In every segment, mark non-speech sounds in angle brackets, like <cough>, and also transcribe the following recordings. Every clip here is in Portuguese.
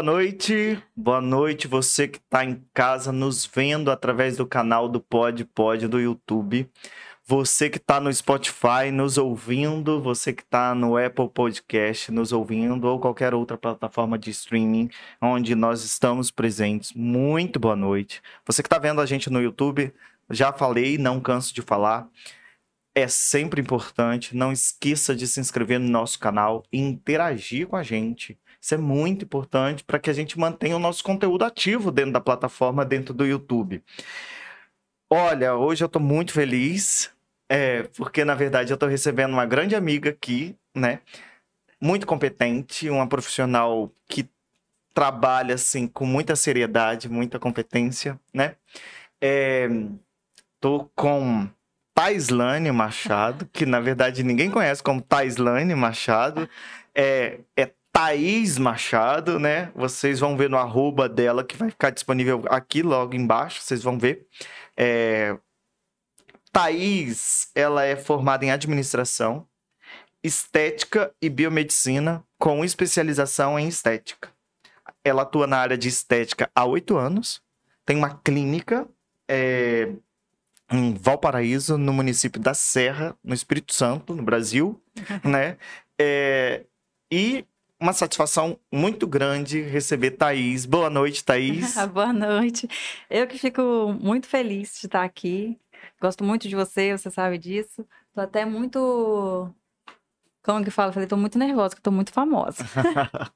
boa noite. Boa noite, você que está em casa nos vendo através do canal do Pod Pod do YouTube. Você que está no Spotify nos ouvindo, você que está no Apple Podcast nos ouvindo, ou qualquer outra plataforma de streaming onde nós estamos presentes, muito boa noite. Você que está vendo a gente no YouTube, já falei, não canso de falar. É sempre importante, não esqueça de se inscrever no nosso canal e interagir com a gente. Isso é muito importante para que a gente mantenha o nosso conteúdo ativo dentro da plataforma, dentro do YouTube. Olha, hoje eu estou muito feliz é, porque na verdade eu estou recebendo uma grande amiga aqui, né? Muito competente, uma profissional que trabalha assim com muita seriedade, muita competência, né? É, tô com Taislane Machado, que na verdade ninguém conhece como Taislane Machado, é, é Thaís Machado, né? Vocês vão ver no arroba dela, que vai ficar disponível aqui logo embaixo, vocês vão ver. É, Thaís, ela é formada em administração, estética e biomedicina, com especialização em estética. Ela atua na área de estética há oito anos, tem uma clínica é, em Valparaíso, no município da Serra, no Espírito Santo, no Brasil, <laughs> né? É, e uma satisfação muito grande receber Thaís. Boa noite, Thaís. <laughs> Boa noite. Eu que fico muito feliz de estar aqui Gosto muito de você, você sabe disso. Tô até muito. Como que fala? Falei, tô muito nervosa, que tô muito famosa. <laughs>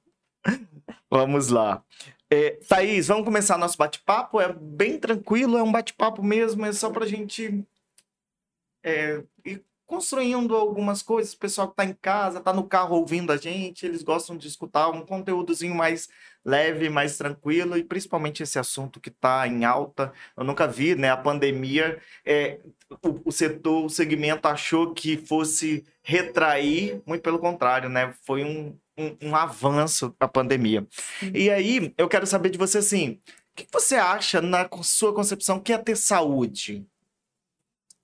vamos lá. É, Thaís, vamos começar nosso bate-papo. É bem tranquilo, é um bate-papo mesmo, é só pra gente é, ir construindo algumas coisas. O pessoal que tá em casa, tá no carro ouvindo a gente, eles gostam de escutar um conteúdozinho mais leve, mais tranquilo, e principalmente esse assunto que está em alta. Eu nunca vi, né? A pandemia, é, o, o, setor, o segmento achou que fosse retrair, muito pelo contrário, né? Foi um, um, um avanço a pandemia. Sim. E aí, eu quero saber de você assim. O que você acha, na sua concepção, que é ter saúde?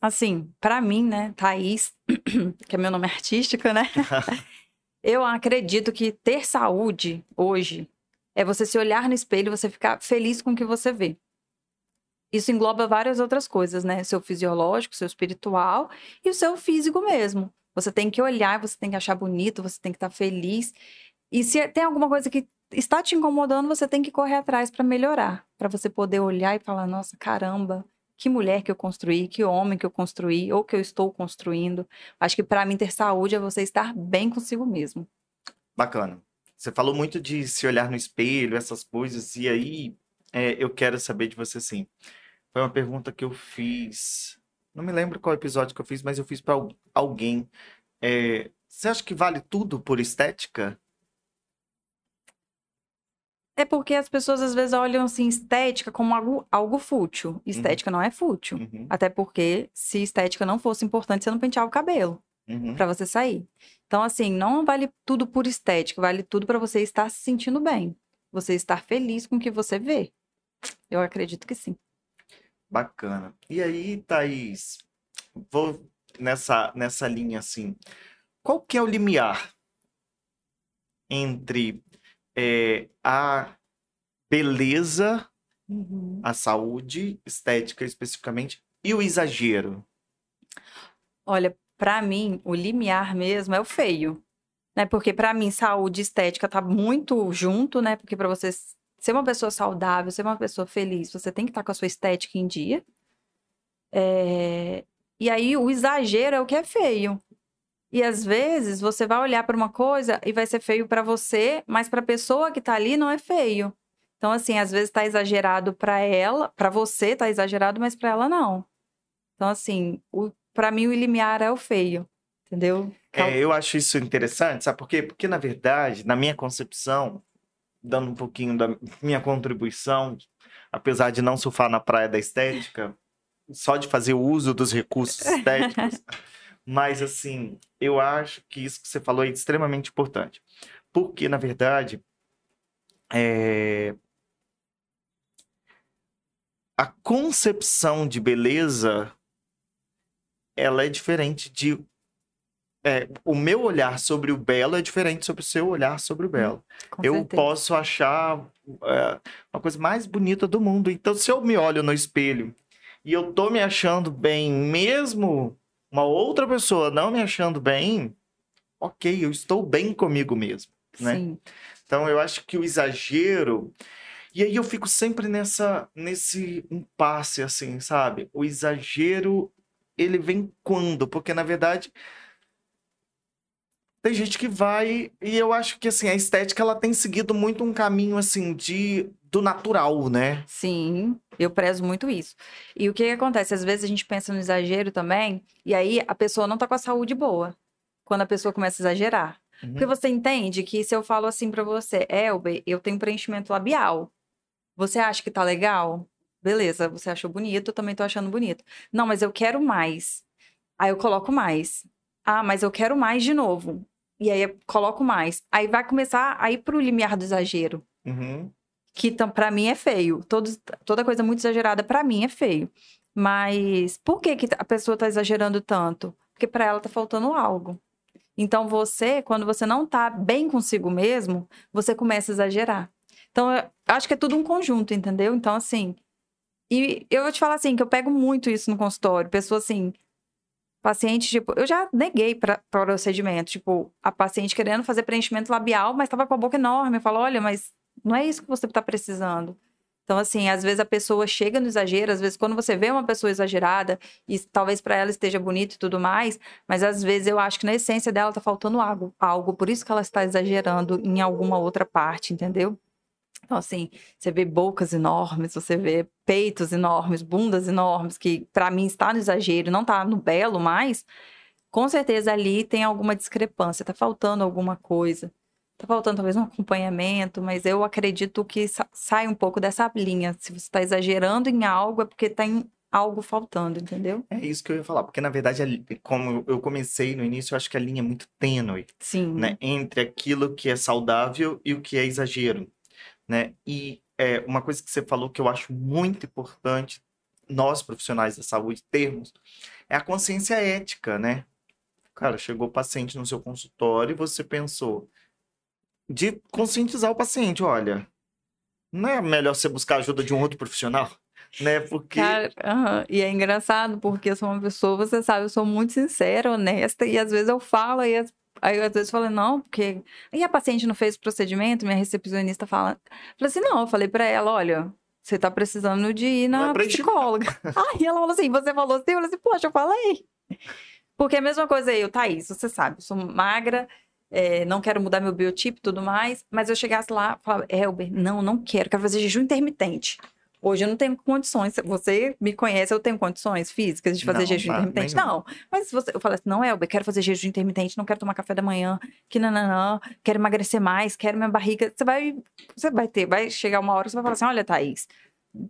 Assim, para mim, né, Thaís, <clears throat> que é meu nome artístico, né? <laughs> <laughs> eu acredito que ter saúde hoje é você se olhar no espelho e você ficar feliz com o que você vê. Isso engloba várias outras coisas, né? Seu fisiológico, seu espiritual e o seu físico mesmo. Você tem que olhar, você tem que achar bonito, você tem que estar feliz. E se tem alguma coisa que está te incomodando, você tem que correr atrás para melhorar, para você poder olhar e falar: "Nossa, caramba, que mulher que eu construí, que homem que eu construí ou que eu estou construindo". Acho que para mim ter saúde é você estar bem consigo mesmo. Bacana. Você falou muito de se olhar no espelho, essas coisas, e aí é, eu quero saber de você assim. Foi uma pergunta que eu fiz. Não me lembro qual episódio que eu fiz, mas eu fiz para alguém. É, você acha que vale tudo por estética? É porque as pessoas às vezes olham assim estética como algo, algo fútil. Uhum. Estética uhum. não é fútil. Uhum. Até porque se estética não fosse importante, você não penteava o cabelo uhum. para você sair. Então, assim, não vale tudo por estética, vale tudo para você estar se sentindo bem. Você estar feliz com o que você vê. Eu acredito que sim. Bacana. E aí, Thaís, vou nessa, nessa linha assim. Qual que é o limiar entre é, a beleza, uhum. a saúde estética especificamente, e o exagero? Olha, para mim, o limiar mesmo é o feio. Né? Porque para mim, saúde e estética tá muito junto, né? Porque para você ser uma pessoa saudável, ser uma pessoa feliz, você tem que estar tá com a sua estética em dia. É... E aí, o exagero é o que é feio. E às vezes você vai olhar para uma coisa e vai ser feio para você, mas para a pessoa que tá ali não é feio. Então assim, às vezes tá exagerado para ela, para você tá exagerado, mas para ela não. Então assim, para mim o limiar é o feio, entendeu? É, eu acho isso interessante, sabe por quê? Porque, na verdade, na minha concepção, dando um pouquinho da minha contribuição, apesar de não surfar na praia da estética, só de fazer o uso dos recursos <laughs> estéticos, mas, assim, eu acho que isso que você falou é extremamente importante. Porque, na verdade, é... a concepção de beleza ela é diferente de é, o meu olhar sobre o belo é diferente sobre o seu olhar sobre o belo. Com eu certeza. posso achar é, uma coisa mais bonita do mundo. Então, se eu me olho no espelho e eu tô me achando bem, mesmo uma outra pessoa não me achando bem, ok, eu estou bem comigo mesmo, né? Sim. Então, eu acho que o exagero. E aí eu fico sempre nessa, nesse impasse, assim, sabe? O exagero, ele vem quando? Porque, na verdade, tem gente que vai. E eu acho que, assim, a estética, ela tem seguido muito um caminho, assim, de do natural, né? Sim, eu prezo muito isso. E o que, que acontece? Às vezes a gente pensa no exagero também, e aí a pessoa não tá com a saúde boa. Quando a pessoa começa a exagerar. Uhum. Porque você entende que se eu falo assim pra você, Elber, eu tenho preenchimento labial. Você acha que tá legal? Beleza, você achou bonito, eu também tô achando bonito. Não, mas eu quero mais. Aí eu coloco mais. Ah, mas eu quero mais de novo. E aí eu coloco mais. Aí vai começar a ir pro limiar do exagero Uhum. que pra mim é feio. Todo, toda coisa muito exagerada pra mim é feio. Mas por que, que a pessoa tá exagerando tanto? Porque pra ela tá faltando algo. Então você, quando você não tá bem consigo mesmo, você começa a exagerar. Então eu acho que é tudo um conjunto, entendeu? Então assim, e eu vou te falar assim que eu pego muito isso no consultório, pessoa assim, paciente tipo, eu já neguei para procedimento, tipo, a paciente querendo fazer preenchimento labial, mas tava com a boca enorme, eu falo, olha, mas não é isso que você está precisando. Então, assim, às vezes a pessoa chega no exagero, às vezes quando você vê uma pessoa exagerada, e talvez para ela esteja bonito e tudo mais, mas às vezes eu acho que na essência dela tá faltando algo, algo, por isso que ela está exagerando em alguma outra parte, entendeu? Então, assim, você vê bocas enormes, você vê peitos enormes, bundas enormes, que para mim está no exagero, não tá no belo mais, com certeza ali tem alguma discrepância, tá faltando alguma coisa. Tá faltando talvez um acompanhamento, mas eu acredito que sa- sai um pouco dessa linha. Se você está exagerando em algo, é porque tem algo faltando, entendeu? É isso que eu ia falar, porque na verdade, como eu comecei no início, eu acho que a linha é muito tênue, Sim. né? Entre aquilo que é saudável e o que é exagero, né? E é, uma coisa que você falou que eu acho muito importante, nós profissionais da saúde termos, é a consciência ética, né? Cara, chegou o paciente no seu consultório e você pensou de conscientizar o paciente, olha, não é melhor você buscar ajuda de um outro profissional, <laughs> né? Porque Cara, E é engraçado porque eu sou uma pessoa, você sabe, eu sou muito sincera, honesta, e às vezes eu falo, e as- aí eu às vezes falo, não, porque. E a paciente não fez o procedimento, minha recepcionista fala. Falei assim, não, eu falei pra ela, olha. Você tá precisando de ir é na encher- psicóloga. <laughs> Aí ela falou assim: você falou assim? Eu falei assim, poxa, eu falei. Porque é a mesma coisa eu, Thaís, você sabe, eu sou magra, é, não quero mudar meu biotipo e tudo mais, mas eu chegasse lá e falava, Elber, não, não quero, quero fazer jejum intermitente. Hoje eu não tenho condições, você me conhece, eu tenho condições físicas de fazer Não, jejum tá, intermitente? nenhuma. Não. Mas se você, eu falo assim, não, Elber, quero fazer jejum intermitente, não quero tomar café da manhã, que nananã, quero emagrecer mais, quero minha barriga. Você vai, você vai ter, vai chegar uma hora que você vai falar assim, olha, Thaís,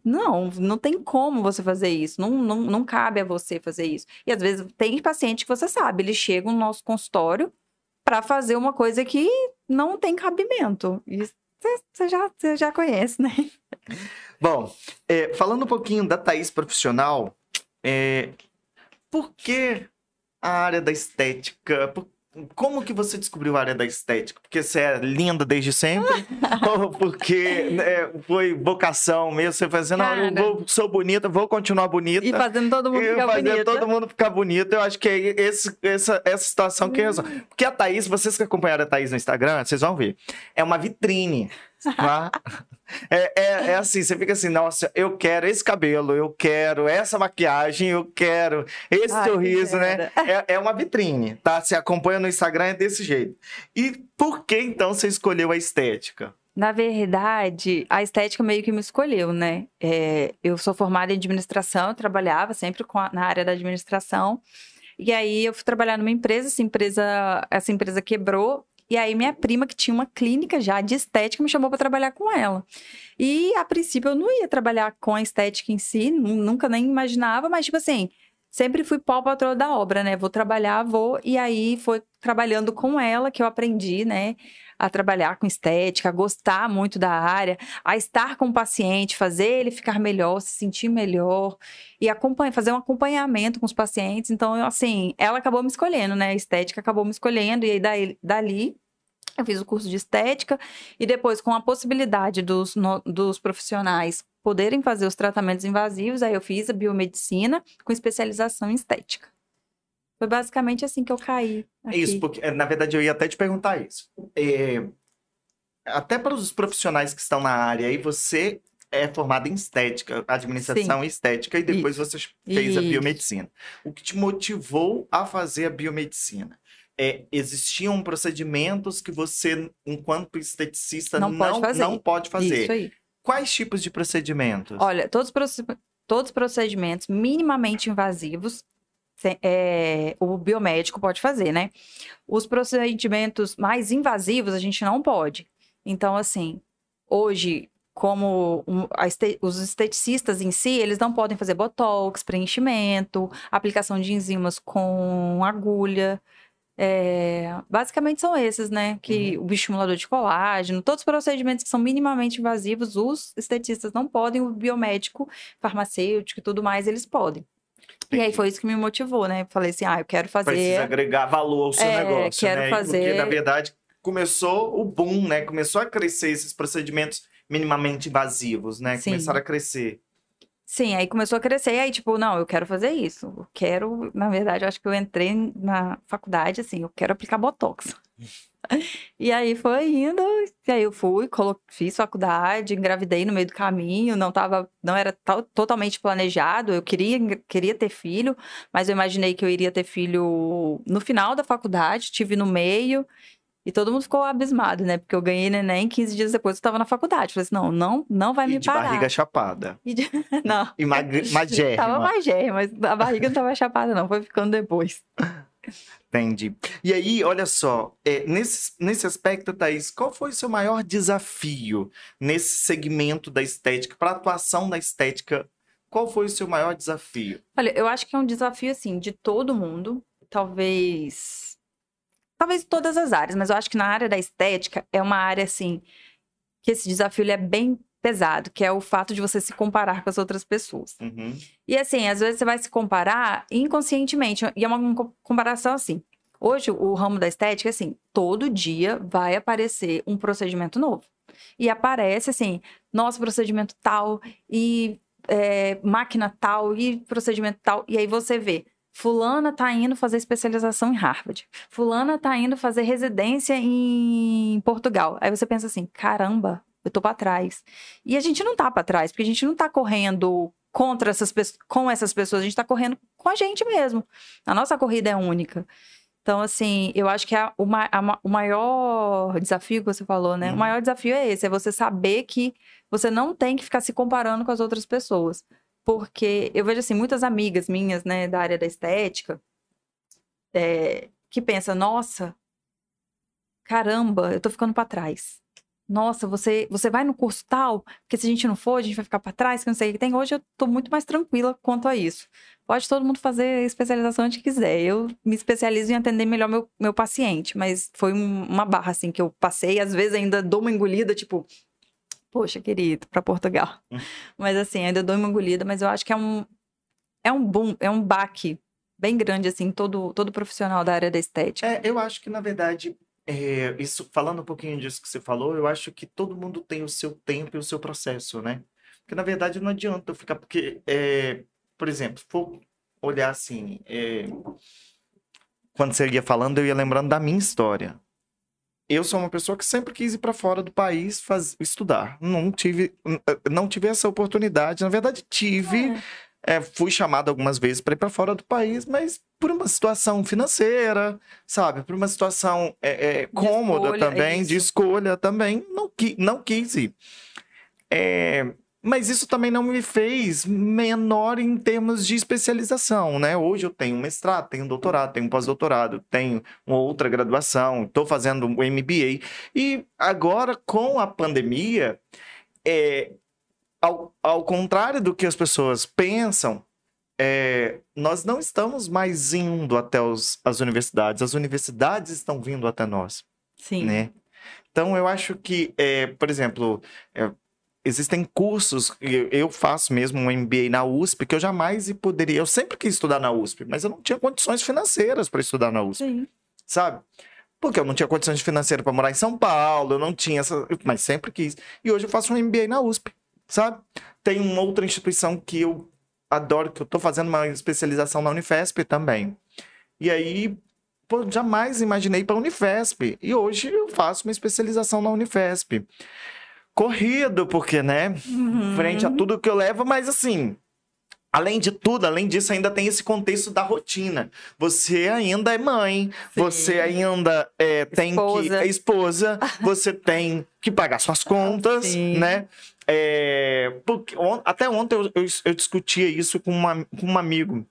não, não tem como você fazer isso. Não, não, não cabe a você fazer isso. E às vezes tem paciente que você sabe, eles chegam no nosso consultório para fazer uma coisa que não tem cabimento. Você- já, você já conhece, né? Bom, é, falando um pouquinho da Thaís profissional, é, por que a área da estética? Por- como que você descobriu a área da estética? Porque você é linda desde sempre? <laughs> Ou porque né, foi vocação mesmo? Você fazendo, eu Cara. vou- sou bonita, vou continuar bonita. E fazendo todo mundo E ficar fazer bonito. todo mundo ficar bonito. Eu acho que é esse, essa, essa situação que resolve. Porque a Thaís, vocês que acompanharam a Thaís no Instagram, vocês vão ver. É uma vitrine. É, é, é assim, você fica assim, nossa, eu quero esse cabelo, eu quero essa maquiagem, eu quero esse Ai, né? É, é uma vitrine, tá? Você acompanha no Instagram, é desse jeito. E por que então você escolheu a estética? Na verdade, a estética meio que me escolheu, né? É, eu sou formada em administração, eu trabalhava sempre a- na área da administração. E aí eu fui trabalhar numa empresa, essa empresa, essa empresa quebrou. E aí minha prima, que tinha uma clínica já de estética, me chamou para trabalhar com ela. E a princípio eu não ia trabalhar com a estética em si, nu- nunca nem imaginava, mas tipo assim, sempre fui pau patroa da obra, né? Vou trabalhar, vou. E aí foi trabalhando com ela que eu aprendi, né? A trabalhar com estética, a gostar muito da área, a estar com o paciente, fazer ele ficar melhor, se sentir melhor e acompanhar, fazer um acompanhamento com os pacientes. Então, eu, assim, ela acabou me escolhendo, né? A estética acabou me escolhendo, e aí daí, dali eu fiz o curso de estética e depois, com a possibilidade dos, no, dos profissionais poderem fazer os tratamentos invasivos, aí eu fiz a biomedicina com especialização em estética. Foi basicamente assim que eu caí. Aqui. Isso, porque na verdade eu ia até te perguntar isso. É, até para os profissionais que estão na área, aí você é formada em estética, administração Sim. estética, e depois isso. você fez isso. a biomedicina. O que te motivou a fazer a biomedicina? É, existiam procedimentos que você, enquanto esteticista, não, não pode fazer. Não pode fazer. Isso aí. Quais tipos de procedimentos? Olha, todos, todos os procedimentos minimamente invasivos é, o biomédico pode fazer, né? Os procedimentos mais invasivos a gente não pode. Então, assim, hoje, como este, os esteticistas em si, eles não podem fazer botox, preenchimento, aplicação de enzimas com agulha. É, basicamente são esses, né? Que uhum. o estimulador de colágeno, todos os procedimentos que são minimamente invasivos, os estetistas não podem, o biomédico, farmacêutico e tudo mais, eles podem. E aí foi isso que me motivou, né? Falei assim, ah, eu quero fazer. Precisa agregar valor ao seu é, negócio, quero né? Fazer... Porque, na verdade, começou o boom, né? Começou a crescer esses procedimentos minimamente invasivos, né? Sim. Começaram a crescer. Sim, aí começou a crescer, aí, tipo, não, eu quero fazer isso. Eu quero, na verdade, eu acho que eu entrei na faculdade, assim, eu quero aplicar Botox. <laughs> e aí foi indo, e aí eu fui, fiz faculdade, engravidei no meio do caminho, não tava, não era totalmente planejado, eu queria, queria ter filho, mas eu imaginei que eu iria ter filho no final da faculdade, tive no meio, e todo mundo ficou abismado, né? Porque eu ganhei neném 15 dias depois eu tava na faculdade. Falei assim, não, não, não vai e me de parar. barriga chapada. E de... <laughs> Não. E mag... magérrima. <laughs> tava magérrima, mas a barriga não tava chapada não, foi ficando depois. Entendi. E aí, olha só, é, nesse, nesse aspecto, Thaís, qual foi o seu maior desafio nesse segmento da estética, para a atuação da estética? Qual foi o seu maior desafio? Olha, eu acho que é um desafio, assim, de todo mundo. Talvez talvez todas as áreas, mas eu acho que na área da estética é uma área assim que esse desafio é bem pesado, que é o fato de você se comparar com as outras pessoas. Uhum. E assim, às vezes você vai se comparar inconscientemente, e é uma comparação assim. Hoje, o ramo da estética, assim, todo dia vai aparecer um procedimento novo. E aparece assim, nosso procedimento tal, e é, máquina tal, e procedimento tal. E aí você vê, Fulana tá indo fazer especialização em Harvard. Fulana tá indo fazer residência em Portugal. Aí você pensa assim: caramba, eu tô para trás. E a gente não tá para trás, porque a gente não tá correndo contra essas com essas pessoas, a gente tá correndo com a gente mesmo. A nossa corrida é única. Então, assim, eu acho que a, o, a, o maior desafio que você falou, né? Uhum. O maior desafio é esse: é você saber que você não tem que ficar se comparando com as outras pessoas. Porque eu vejo, assim, muitas amigas minhas, né, da área da estética, é, que pensam, nossa, caramba, eu tô ficando para trás. Nossa, você, você vai no curso tal, porque se a gente não for, a gente vai ficar para trás, que não sei o que tem. Hoje eu tô muito mais tranquila quanto a isso. Pode todo mundo fazer especialização onde quiser. Eu me especializo em atender melhor meu, meu paciente, mas foi um, uma barra, assim, que eu passei. Às vezes ainda dou uma engolida, tipo, poxa, querido, para Portugal. Mas assim, ainda dou uma engolida, mas eu acho que é um é um boom, é um baque bem grande assim, todo todo profissional da área da estética. É, eu acho que na verdade é, isso falando um pouquinho disso que você falou, eu acho que todo mundo tem o seu tempo e o seu processo, né? Porque na verdade não adianta eu ficar porque é, por exemplo, se for olhar assim, é, quando você ia falando, eu ia lembrando da minha história eu sou uma pessoa que sempre quis ir para fora do país faz, estudar. Não tive, eh, não tive essa oportunidade. Na verdade, tive. É. É, fui chamado algumas vezes para ir para fora do país, mas por uma situação financeira, sabe? Por uma situação é, é, cômoda escolha, também, de escolha também, não, qui, não quis ir. Mas isso também não me fez menor em termos de especialização, né? Hoje eu tenho um mestrado, tenho um doutorado, tenho um pós-doutorado, tenho uma outra graduação, estou fazendo um MBA. E agora, com a pandemia, é, ao, ao contrário do que as pessoas pensam, é, nós não estamos mais indo até os, as universidades, as universidades estão vindo até nós, Sim. né? Então, eu acho que, é, por exemplo, é, existem cursos, eu, eu faço mesmo um MBA na USP, que eu jamais poderia, eu sempre quis estudar na USP, mas eu não tinha condições financeiras para estudar na USP, Sim. sabe? Porque eu não tinha condições financeiras para morar em São Paulo, eu não tinha essa, mas sempre quis. E hoje eu faço um MBA na USP, sabe? Tem uma outra instituição que eu adoro, que eu tô fazendo uma especialização na Unifesp também. E aí, pô, jamais imaginei para Unifesp. E hoje eu faço uma especialização na Unifesp. Corrido, porque, né? Uhum. Frente a tudo que eu levo, mas assim. Além de tudo, além disso, ainda tem esse contexto da rotina. Você ainda é mãe, Sim. você ainda é, tem que. Esposa. É esposa, <laughs> você tem que pagar suas contas, Sim. né? É, porque on- até ontem eu, eu, eu discutia isso com, uma, com um amigo.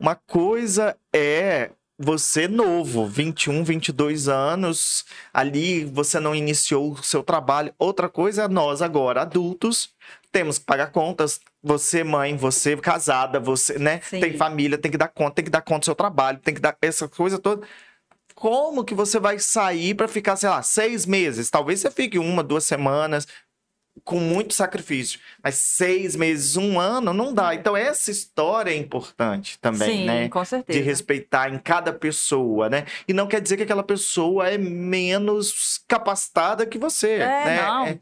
Uma coisa é você novo, 21, 22 anos, ali você não iniciou o seu trabalho. Outra coisa é nós agora, adultos, temos que pagar contas. Você, mãe, você casada, você, né? Sim. Tem família, tem que dar conta, tem que dar conta do seu trabalho, tem que dar essa coisa toda. Como que você vai sair para ficar, sei lá, seis meses? Talvez você fique uma, duas semanas com muito sacrifício. Mas seis meses, um ano, não dá. Então, essa história é importante também, Sim, né? com certeza. de respeitar em cada pessoa, né? E não quer dizer que aquela pessoa é menos capacitada que você, É, né? não. É-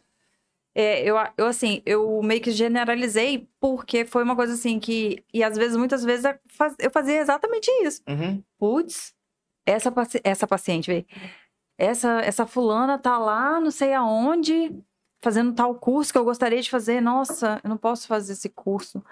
É, eu, eu, assim, eu meio que generalizei porque foi uma coisa assim que... E às vezes, muitas vezes, eu faz- eu fazia exatamente isso. Uhum. Putz, essa, essa paciente, velho. Essa, essa fulana tá lá, não sei aonde, fazendo tal curso que eu gostaria de fazer. Nossa, eu não posso fazer esse curso.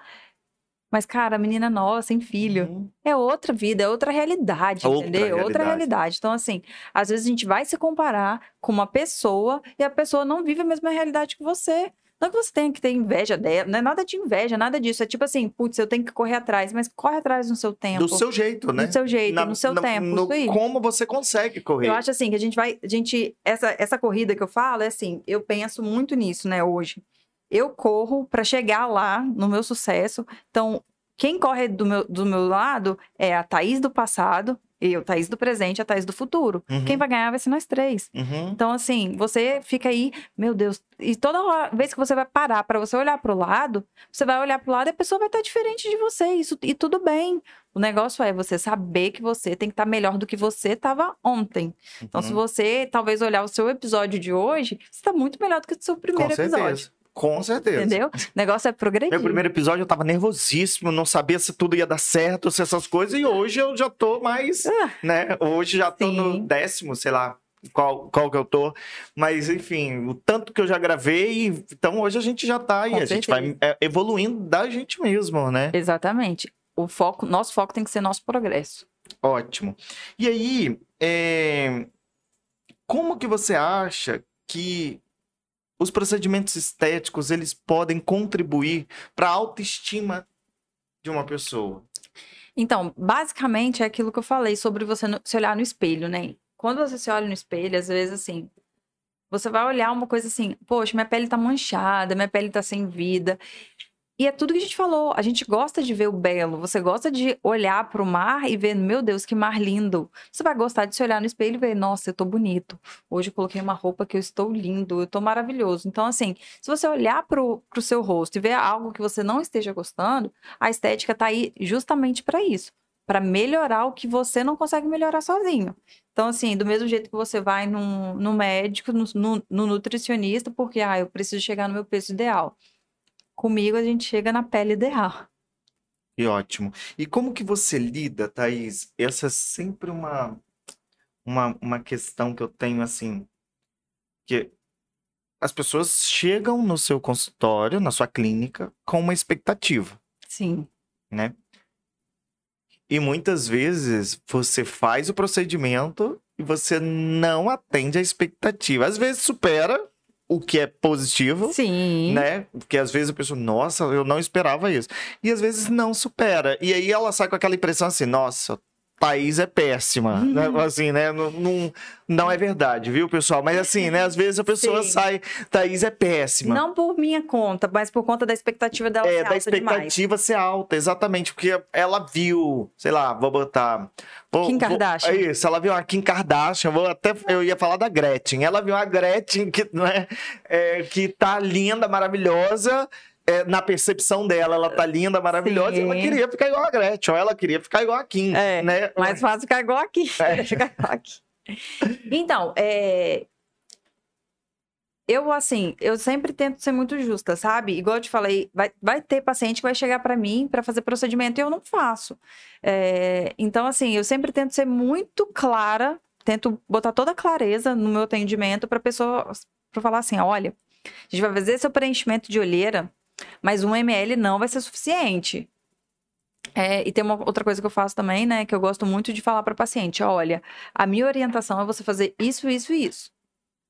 Mas, cara, a menina nova, sem filho. Uhum. É outra vida, é outra realidade, Outra entendeu? Outra realidade. realidade. Então, assim, às vezes a gente vai se comparar com uma pessoa e a pessoa não vive a mesma realidade que você. Não é que você tenha que ter inveja dela, não é nada de inveja, nada disso. É tipo assim, putz, eu tenho que correr atrás, mas corre atrás no seu tempo. Do seu jeito, né? Do seu jeito, Na- no seu na- tempo. no isso aí. como você consegue correr. Eu acho assim que a gente vai. A gente, essa, essa corrida que eu falo é assim, eu penso muito nisso, né, hoje. Eu corro para chegar lá no meu sucesso. Então, quem corre do meu, do meu lado é a Thaís do passado, eu, Thaís do presente, a Thaís do futuro. Uhum. Quem vai ganhar vai ser nós três. Uhum. Então, assim, você fica aí, meu Deus, e toda vez que você vai parar para você olhar para o lado, você vai olhar para o lado e a pessoa vai estar diferente de você, isso, e tudo bem. O negócio é você saber que você tem que estar melhor do que você estava ontem. Então, se Uhum. você talvez olhar o seu episódio de hoje, você está muito melhor do que o seu primeiro Com episódio. certeza. Com certeza. Entendeu? O negócio é progredir. Meu primeiro episódio eu tava nervosíssimo, não sabia se tudo ia dar certo, se essas coisas, e hoje eu já tô mais, Ah, né? Hoje já tô no Sim. décimo, sei lá, qual, qual que eu tô. Mas, enfim, o tanto que eu já gravei, então hoje a gente já tá aí, Com a gente vai é, evoluindo da gente mesmo, né? Exatamente. O foco, nosso foco tem que ser nosso progresso. Ótimo. E aí, é, como que você acha que os procedimentos estéticos eles podem contribuir para a autoestima de uma pessoa? Então, basicamente é aquilo que eu falei sobre você se olhar no espelho, né? Quando você se olha no espelho, às vezes assim, você vai olhar uma coisa assim, poxa, minha pele tá manchada, minha pele tá sem vida. E é tudo que a gente falou, a gente gosta de ver o belo, você gosta de olhar pro mar e ver, meu Deus, que mar lindo. Você vai gostar de se olhar no espelho e ver, nossa, eu tô bonito. Hoje eu coloquei uma roupa que eu estou lindo, eu tô maravilhoso. Então, assim, se você olhar pro, pro seu rosto e ver algo que você não esteja gostando, a estética tá aí justamente para isso, para melhorar o que você não consegue melhorar sozinho. Então, assim, do mesmo jeito que você vai no, médico, no- no nutricionista, porque, ah, eu preciso chegar no meu peso ideal. Comigo, a gente chega na pele ideal. E ótimo. E como que você lida, Thaís? Essa é sempre uma, uma, uma questão que eu tenho, assim, que as pessoas chegam no seu consultório, na sua clínica, com uma expectativa. Sim, né? E muitas vezes você faz o procedimento e você não atende a expectativa. Às vezes supera o que é positivo, sim. né? Porque às vezes a pessoa, nossa, eu não esperava isso. E às vezes não supera. E aí ela sai com aquela impressão assim, nossa, Thaís é péssima. Né? Assim, né? Não, não, não, é verdade, viu, pessoal? Mas assim, né? Às vezes a pessoa Sim. sai, Thaís é péssima. Não por minha conta, mas por conta da expectativa dela é, ser alta da expectativa demais. ser alta, exatamente. Porque ela viu, sei lá, vou botar... Vou, Kim Kardashian. Vou, é isso, ela viu a Kim Kardashian, vou até, eu ia falar da Gretchen. Ela viu a Gretchen que, né, é, que tá linda, maravilhosa, é, na percepção dela, ela tá linda, maravilhosa, Sim. e ela queria ficar igual a Gretchen, ou ela queria ficar igual a Kim, é, né? Mais fácil ficar igual a Kim. <laughs> É. ficar igual a Kim. Então, é... eu, assim, eu sempre tento ser muito justa, sabe? Igual eu te falei, vai, vai ter paciente que vai chegar para mim para fazer procedimento e eu não faço. É... Então, assim, eu sempre tento ser muito clara, tento botar toda a clareza no meu atendimento para pessoa para falar assim: olha, a gente vai fazer seu preenchimento de olheira mas um ml não vai ser suficiente. É, e tem uma outra coisa que eu faço também, né? Que eu gosto muito de falar para paciente: olha, a minha orientação é você fazer isso, isso e isso.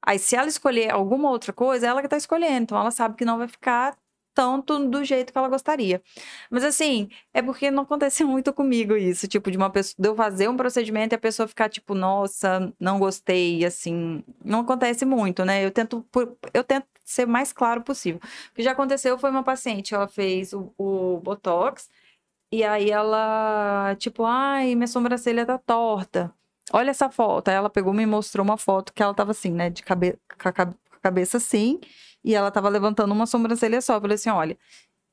Aí, se ela escolher alguma outra coisa, é ela que tá escolhendo. Então, ela sabe que não vai ficar tanto do jeito que ela gostaria. Mas assim, é porque não acontece <laughs> muito comigo isso, tipo, de uma pessoa, de eu fazer um procedimento e a pessoa ficar tipo, nossa, não gostei, assim, não acontece muito, né? Eu tento, eu tento ser mais claro possível. O que já aconteceu foi uma paciente, ela fez o, o botox e aí ela, tipo, ai, minha sobrancelha tá torta. Olha essa foto. Aí ela pegou e me mostrou uma foto que ela tava assim, né, de cabe a cabeça assim e ela tava levantando uma sobrancelha só. Eu falei assim: olha,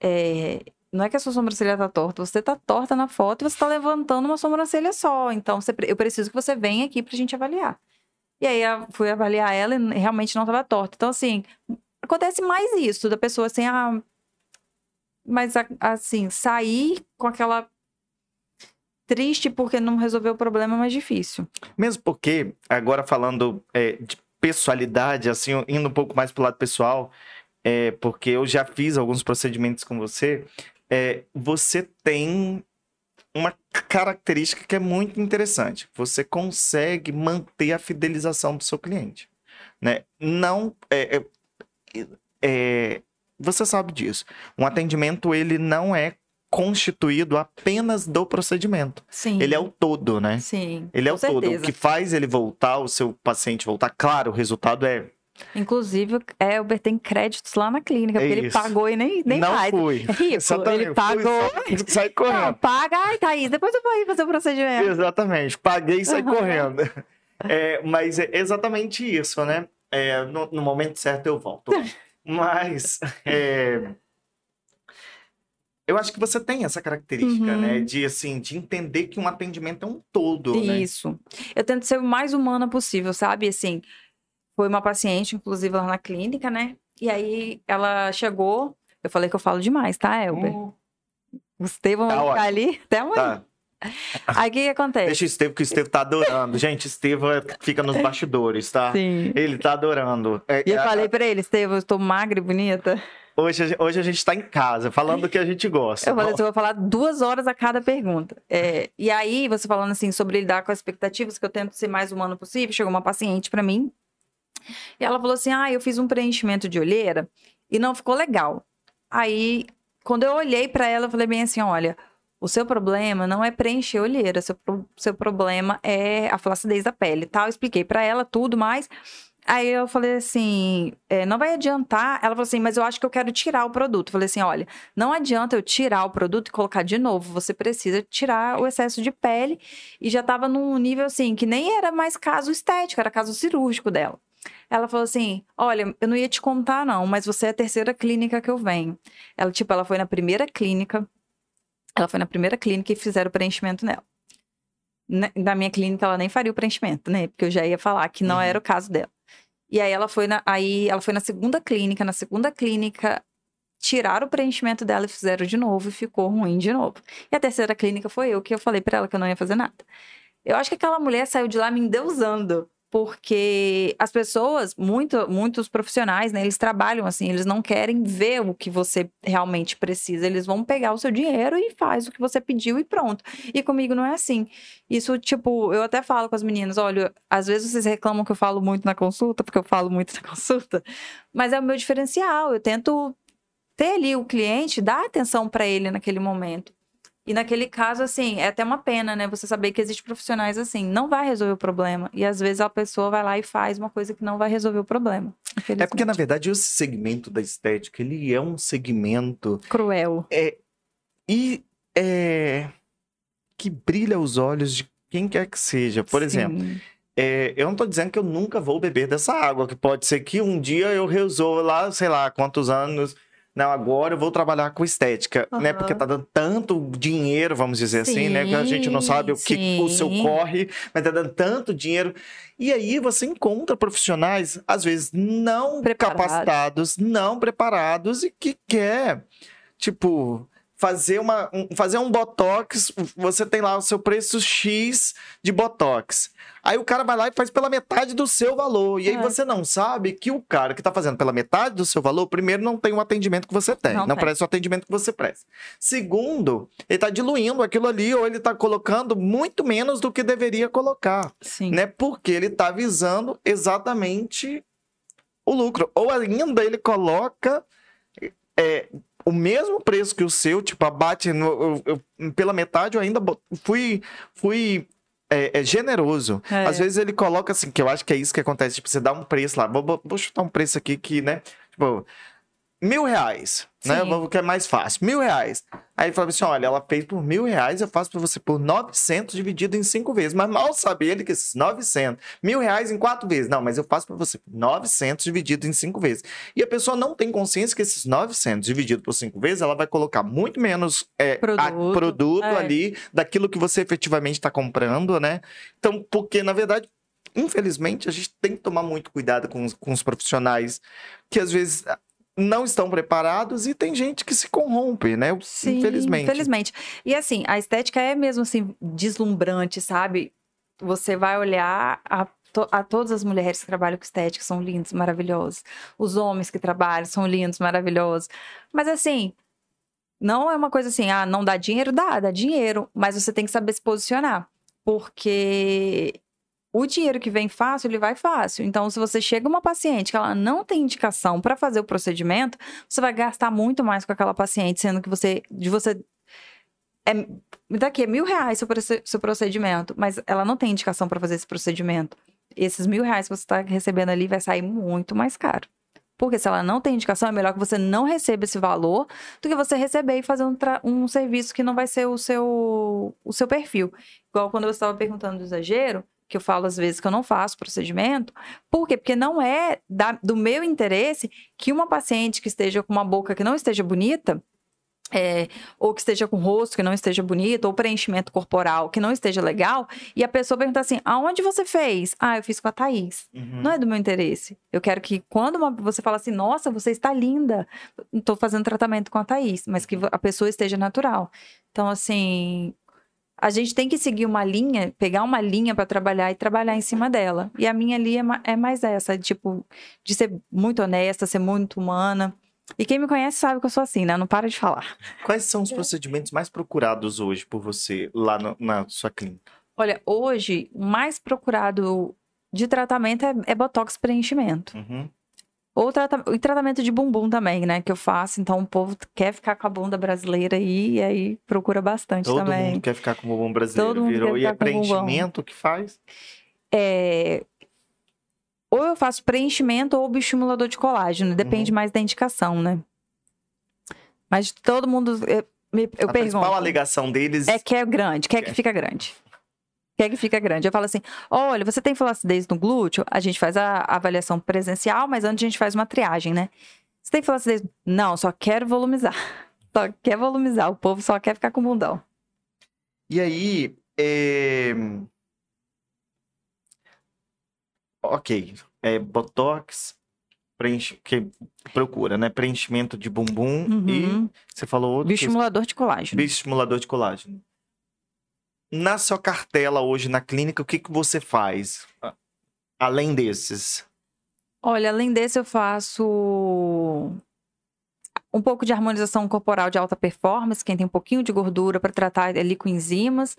é, não é que a sua sobrancelha tá torta, você tá torta na foto e você tá levantando uma sobrancelha só. Então, você, eu preciso que você venha aqui pra gente avaliar. E aí, eu fui avaliar ela e realmente não tava torta. Então, assim, acontece mais isso, da pessoa assim, ah, mas assim, sair com aquela triste porque não resolveu o problema é mais difícil. Mesmo porque, agora falando é, de pessoalidade, assim, indo um pouco mais pro lado pessoal, é, porque eu já fiz alguns procedimentos com você, é, você tem uma característica que é muito interessante. Você consegue manter a fidelização do seu cliente. Né? Não. É, é, é você sabe disso. Um atendimento, ele não é constituído apenas do procedimento. Sim. Ele é o todo, né? Sim. Ele é o certeza. todo. O que faz ele voltar, o seu paciente voltar, claro, o resultado é Inclusive, é, o tem créditos lá na clínica, porque é ele pagou e nem, nem não faz. Fui. É rico, Exatamente. ele pagou. Fui, sai correndo. Não, paga, ai, Thaís, depois eu vou ir fazer o procedimento. Exatamente, paguei e saí uhum. correndo. É, mas é exatamente isso, né? É, no, no, momento certo eu volto. <laughs> Mas é, eu acho que você tem essa característica, né? uhum. né? De, assim, de entender que um atendimento é um todo, né? Isso. Né? Eu tento ser o mais humana possível, sabe? Assim, foi uma paciente, inclusive, lá na clínica, né? E aí, ela chegou... Eu falei que eu falo demais, tá, Elber? Uhum. O Estevão tá vai ficar ali até amanhã. Tá. <laughs> Aí o que, que, acontece? Deixa o Estevam, que o Estevam tá adorando. Gente, Estevam fica nos bastidores, tá? Sim. Ele tá adorando. É, e eu é, falei pra ele, Estevam, eu estou magra e bonita. Hoje, hoje a gente está em casa, falando do que a gente gosta. Eu falei eu vou falar duas horas a cada pergunta. É, e aí, você falando assim sobre lidar com as expectativas, que eu tento ser mais humano possível, chegou uma paciente para mim, e ela falou assim, ah, eu fiz um preenchimento de olheira e não ficou legal. Aí, quando eu olhei para ela, eu falei bem assim, olha, o seu problema não é preencher olheira, seu, seu problema é a flacidez da pele, tá? Eu expliquei para ela tudo, mas Aí eu falei assim, é, não vai adiantar. Ela falou assim, mas eu acho que eu quero tirar o produto. Eu falei assim, olha, não adianta eu tirar o produto e colocar de novo. Você precisa tirar o excesso de pele. E já estava num nível assim, que nem era mais caso estético, era caso cirúrgico dela. Ela falou assim: Olha, eu não ia te contar, não, mas você é a terceira clínica que eu venho. Ela, tipo, ela foi na primeira clínica. Ela foi na primeira clínica e fizeram o preenchimento nela. Na né, minha clínica, ela nem faria o preenchimento, né? Porque eu já ia falar que não uhum. era o caso dela. E aí ela foi na, aí ela foi na segunda clínica, na segunda clínica tiraram o preenchimento dela e fizeram de novo e ficou ruim de novo. E a terceira clínica foi eu que eu falei para ela que eu não ia fazer nada. Eu acho que aquela mulher saiu de lá me endeusando, porque as pessoas, muito, muitos profissionais, né, eles trabalham assim, eles não querem ver o que você realmente precisa, eles vão pegar o seu dinheiro e faz o que você pediu e pronto. E comigo não é assim. Isso, tipo, eu até falo com as meninas, olha, às vezes vocês reclamam que eu falo muito na consulta, porque eu falo muito <laughs> na consulta, mas é o meu diferencial, eu tento ter ali o cliente, dar atenção para ele naquele momento. E naquele caso, assim, é até uma pena, né? Você saber que existem profissionais assim, não vai resolver o problema. E às vezes a pessoa vai lá e faz uma coisa que não vai resolver o problema. É porque, na verdade, esse segmento da estética, ele é um segmento. Cruel. É. E é. Que brilha os olhos de quem quer que seja. Por Sim. exemplo, é, eu não estou dizendo que eu nunca vou beber dessa água, que pode ser que um dia eu resolva lá, sei lá, quantos anos. Não, agora eu vou trabalhar com estética, né? Aham. Porque tá dando tanto dinheiro, vamos dizer assim, né? Que a gente não sabe o que Sim, o seu sim. corre, mas tá dando tanto dinheiro. E aí você encontra profissionais, às vezes, não Preparados. capacitados, não preparados e que quer, tipo, fazer, uma, um, fazer um botox. Você tem lá o seu preço X de botox. Aí o cara vai lá e faz pela metade do seu valor. E aí É. você não sabe que o cara que tá fazendo pela metade do seu valor, primeiro, não tem o atendimento que você tem. Não, Não presta o atendimento que você presta. Segundo, ele tá diluindo aquilo ali, ou ele tá colocando muito menos do que deveria colocar Sim. né? Porque ele tá visando exatamente o lucro. Ou ainda ele coloca é, o mesmo preço que o seu, tipo, abate no- eu- eu- pela metade, eu ainda fui, fui é, é, generoso. É. Às vezes ele coloca assim, que eu acho que é isso que acontece, tipo, você dá um preço lá, vou, vou- vou chutar um preço aqui que, né, tipo, mil reais, né. Vou- que é mais fácil, mil reais. Aí ele fala assim, olha, ela fez por mil reais, eu faço pra você por 900 dividido em cinco vezes. Mas mal sabe ele que esses 900, mil reais em quatro vezes. Não, mas eu faço pra você por 900 dividido em cinco vezes. E a pessoa não tem consciência que esses 900 dividido por cinco vezes, ela vai colocar muito menos é, a- Produto, produto é. ali daquilo que você efetivamente está comprando, né? Então, porque na verdade, infelizmente, a gente tem que tomar muito cuidado com os, com os profissionais que às vezes não estão preparados e tem gente que se corrompe, né? Sim, infelizmente. Infelizmente. E assim, a estética é mesmo assim, deslumbrante, sabe? Você vai olhar a, to- a todas as mulheres que trabalham com estética, são lindos, maravilhosos. Os homens que trabalham são lindos, maravilhosos. Mas assim, não é uma coisa assim, ah, não dá dinheiro? Dá, dá dinheiro. Mas você tem que saber se posicionar. Porque o dinheiro que vem fácil, ele vai fácil. Então, se você chega uma paciente que ela não tem indicação para fazer o procedimento, você vai gastar muito mais com aquela paciente, sendo que você, de você é, daqui é mil reais seu, seu procedimento, mas ela não tem indicação para fazer esse procedimento. Esses mil reais que você está recebendo ali vai sair muito mais caro. Porque se ela não tem indicação, é melhor que você não receba esse valor do que você receber e fazer um, um serviço que não vai ser o seu, o seu perfil. Igual quando eu estava perguntando do exagero, que eu falo às vezes que eu não faço procedimento. Por quê? Porque não é da- do meu interesse que uma paciente que esteja com uma boca que não esteja bonita, é, ou que esteja com rosto que não esteja bonito, ou preenchimento corporal que não esteja legal, e a pessoa perguntar assim: aonde você fez? Ah, eu fiz com a Thaís. Uhum. Não é do meu interesse. Eu quero que quando uma- você fala assim, nossa, você está linda, estou fazendo tratamento com a Thaís, mas que a pessoa esteja natural. Então, assim, a gente tem que seguir uma linha, pegar uma linha para trabalhar e trabalhar em cima dela. E a minha linha é é mais essa, tipo, de ser muito honesta, ser muito humana. E quem me conhece sabe que eu sou assim, né? Não para de falar. Quais são os procedimentos mais procurados hoje por você lá no- na sua clínica? Olha, hoje, o mais procurado de tratamento é, é botox preenchimento. Uhum. Ou trata- e tratamento de bumbum também, né? Que eu faço. Então, o povo quer ficar com a bunda brasileira aí, e aí procura bastante Todo também. mundo quer ficar com o bumbum brasileiro, Todo virou. E é ficar com o bumbum. preenchimento que faz? É, Ou eu faço preenchimento ou bioestimulador de colágeno. Depende Uhum. mais da indicação, né? Mas todo mundo... Eu, me- eu a pergunto. principal alegação deles É que é grande, quer que fica grande. Quer que fica grande. Eu falo assim: olha, você tem flacidez no glúteo? A gente faz a avaliação presencial, mas antes a gente faz uma triagem, né? Você tem flacidez? Não, só quero volumizar. <laughs> Só quer volumizar. O povo só quer ficar com bundão. E aí, é... ok, é botox, preenche... que procura, né? Preenchimento de bumbum e Uhum. você falou outro Bioestimulador de colágeno. bioestimulador de colágeno. Na sua cartela hoje na clínica, o que que você faz além desses? Olha, além desse, eu faço um pouco de harmonização corporal de alta performance, quem tem um pouquinho de gordura para tratar ali com enzimas.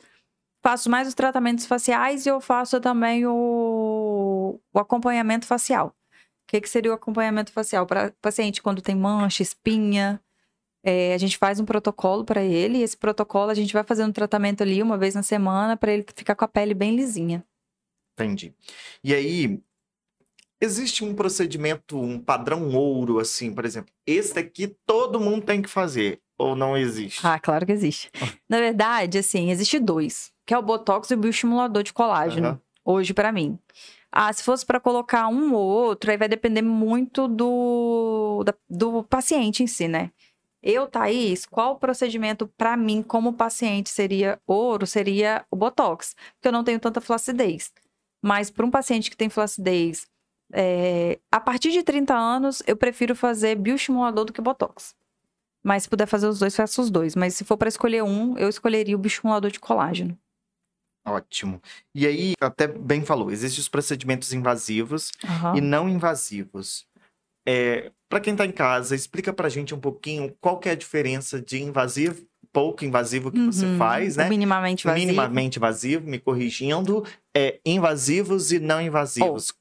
Faço mais os tratamentos faciais e eu faço também o, o acompanhamento facial. O que, que seria o acompanhamento facial? Para paciente quando tem mancha, espinha, É, a gente faz um protocolo para ele, e esse protocolo a gente vai fazendo um tratamento ali uma vez na semana para ele ficar com a pele bem lisinha. Entendi. E aí, existe um procedimento, um padrão ouro, assim, por exemplo, esse aqui todo mundo tem que fazer, ou não existe? Ah, claro que existe. <laughs> Na verdade, assim, existe dois, que é o Botox e o bioestimulador de colágeno, Aham. hoje para mim. Ah, se fosse para colocar um ou outro, aí vai depender muito do, da- do paciente em si, né? Eu, Thaís, qual procedimento para mim, como paciente, seria ouro? Seria o Botox, porque eu não tenho tanta flacidez. Mas para um paciente que tem flacidez, é, a partir de 30 anos, eu prefiro fazer bioestimulador do que Botox. Mas se puder fazer os dois, faço os dois. Mas se for para escolher um, eu escolheria o bioestimulador de colágeno. Ótimo. E aí, até bem falou, existem os procedimentos invasivos Aham. e não invasivos. É, para quem tá em casa, explica pra gente um pouquinho qual que é a diferença de invasivo, pouco invasivo que você Uhum. faz, O né? minimamente vazio. Minimamente invasivo, me corrigindo, é, invasivos e não invasivos.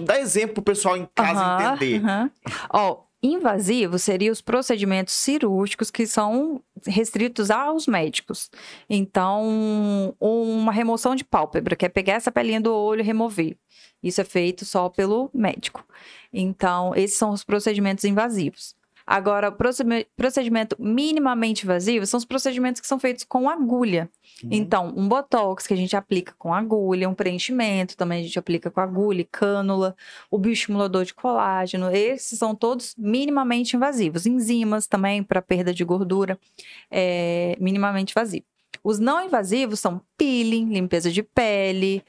Dá exemplo pro pessoal em casa Aham, entender. aham. Ó, invasivo seriam os procedimentos cirúrgicos que são restritos aos médicos. Então, uma remoção de pálpebra, que é pegar essa pelinha do olho e remover. Isso é feito só pelo médico. Então, esses são os procedimentos invasivos. Agora, o procedime- procedimento minimamente invasivo são os procedimentos que são feitos com agulha. Uhum. Então, um botox que a gente aplica com agulha, um preenchimento também a gente aplica com agulha e cânula, o bioestimulador de colágeno, esses são todos minimamente invasivos. Enzimas também para perda de gordura, é minimamente invasivo. Os não invasivos são peeling, limpeza de pele,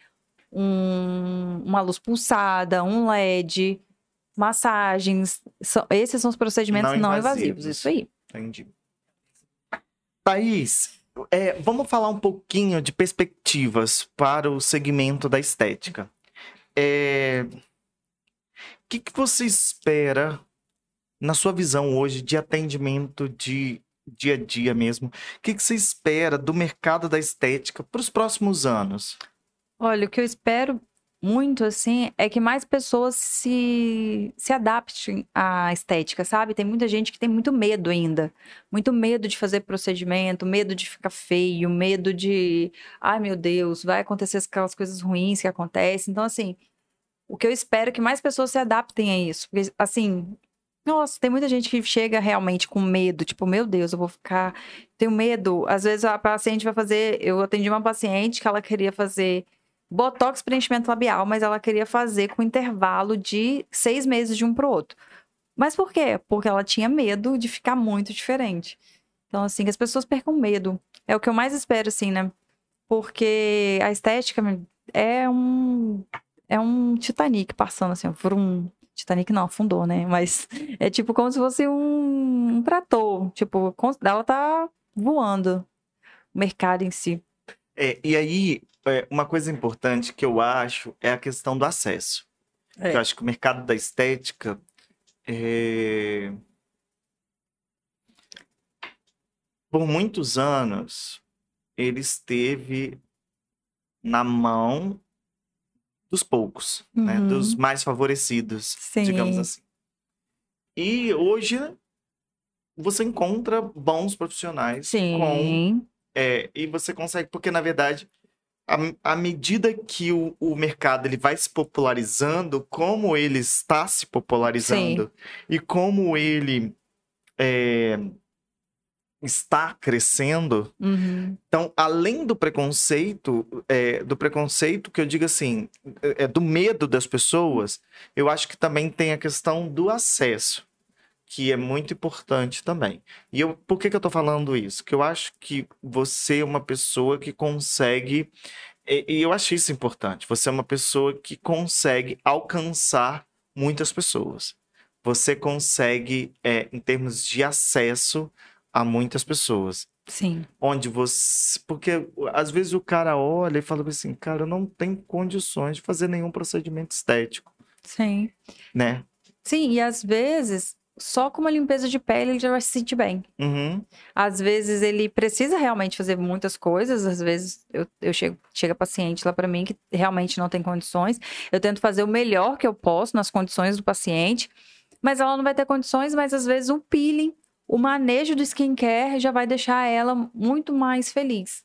um- uma luz pulsada, um LED, massagens. São- esses são os procedimentos Não não, invasivos. invasivos. Isso aí. Entendi. Thaís, é, vamos falar um pouquinho de perspectivas para o segmento da estética. É, O que, que você espera, na sua visão hoje, de atendimento de dia a dia mesmo? O que, que você espera do mercado da estética para os próximos anos? Olha, o que eu espero muito, assim, é que mais pessoas se, se adaptem à estética, sabe? Tem muita gente que tem muito medo ainda. Muito medo de fazer procedimento, medo de ficar feio, medo de, ai meu Deus, vai acontecer aquelas coisas ruins que acontecem. Então, assim, o que eu espero é que mais pessoas se adaptem a isso. Porque, assim, nossa, tem muita gente que chega realmente com medo, tipo, meu Deus, eu vou ficar. Tenho medo. Às vezes a paciente vai fazer. Eu atendi uma paciente que ela queria fazer botox preenchimento labial, mas ela queria fazer com intervalo de seis meses de um pro outro. Mas por quê? Porque ela tinha medo de ficar muito diferente. Então, assim, que as pessoas percam medo. É o que eu mais espero, assim, né? Porque a estética é um. É um Titanic passando, assim, por um. Titanic não, afundou, né? Mas <laughs> é tipo como se fosse um, um trator. Tipo, ela tá voando. O mercado em si. É, e aí, é, uma coisa importante que eu acho é a questão do acesso. É. Eu acho que o mercado da estética é, por muitos anos ele esteve na mão dos poucos, né? Uhum. Dos mais favorecidos, Sim. digamos assim. E hoje você encontra bons profissionais com Sim. é, e você consegue, porque na verdade, à medida que o, o mercado ele vai se popularizando, como ele está se popularizando e como ele é, está crescendo, Uhum. então, além do preconceito, é, do preconceito que eu digo assim, é, é, do medo das pessoas, eu acho que também tem a questão do acesso, que é muito importante também. E eu, por que, que eu tô falando isso? Que eu acho que você é uma pessoa que consegue, e, e eu acho isso importante, você é uma pessoa que consegue alcançar muitas pessoas. Você consegue, é, em termos de acesso a muitas pessoas Sim. onde você. Porque às vezes o cara olha e fala assim, cara, eu não tenho condições de fazer nenhum procedimento estético, Sim. né? Sim, e às vezes, só com uma limpeza de pele ele já vai se sentir bem. Uhum, Às vezes ele precisa realmente fazer muitas coisas, às vezes eu, eu chego, chega paciente lá pra mim que realmente não tem condições. Eu tento fazer o melhor que eu posso nas condições do paciente, mas ela não vai ter condições, mas às vezes um peeling, o manejo do skincare já vai deixar ela muito mais feliz.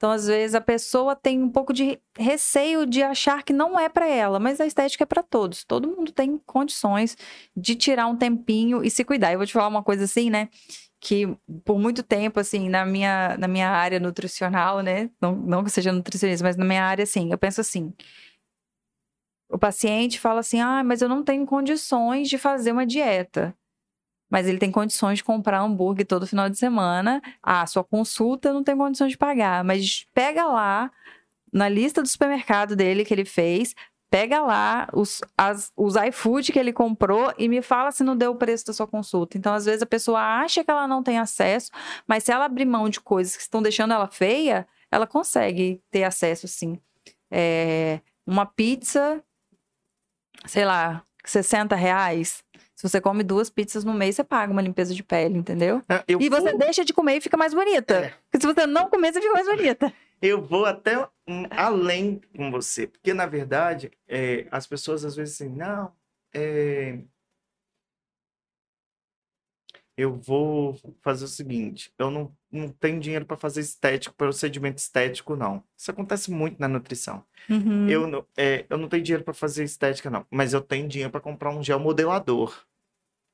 Então, às vezes, a pessoa tem um pouco de receio de achar que não é para ela, mas a estética é para todos. Todo mundo tem condições de tirar um tempinho e se cuidar. Eu vou te falar uma coisa assim, né? Que por muito tempo, assim, na minha, na minha área nutricional, né? Não, não que seja nutricionista, mas na minha área, assim, eu penso assim. O paciente fala assim: ah, mas eu não tenho condições de fazer uma dieta mas ele tem condições de comprar hambúrguer todo final de semana. Ah, sua consulta não tem condições de pagar, mas pega lá na lista do supermercado dele que ele fez, pega lá os, as, os iFood que ele comprou e me fala se não deu o preço da sua consulta. Então, às vezes, a pessoa acha que ela não tem acesso, mas se ela abrir mão de coisas que estão deixando ela feia, ela consegue ter acesso, sim. É, uma pizza, sei lá, 60 reais. Se você come duas pizzas no mês, você paga uma limpeza de pele, entendeu? Eu e você vou- deixa de comer e fica mais bonita. É. Porque se você não comer, você fica mais bonita. Eu vou até além com você, porque na verdade é, as pessoas às vezes assim, não, é, eu vou fazer o seguinte, eu não, não tenho dinheiro para fazer estético, procedimento estético, não. Isso acontece muito na nutrição. Uhum. Eu, não- é, eu não tenho dinheiro para fazer estética, não, mas eu tenho dinheiro para comprar um gel modelador.